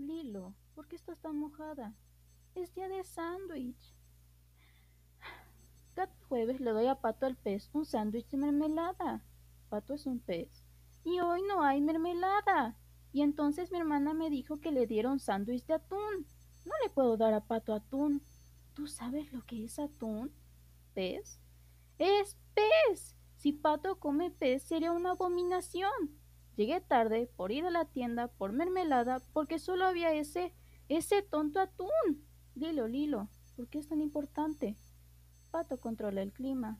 Lilo, ¿por qué estás tan mojada? Es día de sándwich. Cada jueves le doy a Pato el pez un sándwich de mermelada. Pato es un pez. Y hoy no hay mermelada. Y entonces mi hermana me dijo que le diera un sándwich de atún. No le puedo dar a Pato atún. ¿Tú sabes lo que es atún? ¿Pez? ¡Es pez! Si Pato come pez sería una abominación. Llegué tarde por ir a la tienda por mermelada porque solo había ese, ese tonto atún. Lilo, Lilo, ¿por qué es tan importante? Pato controla el clima.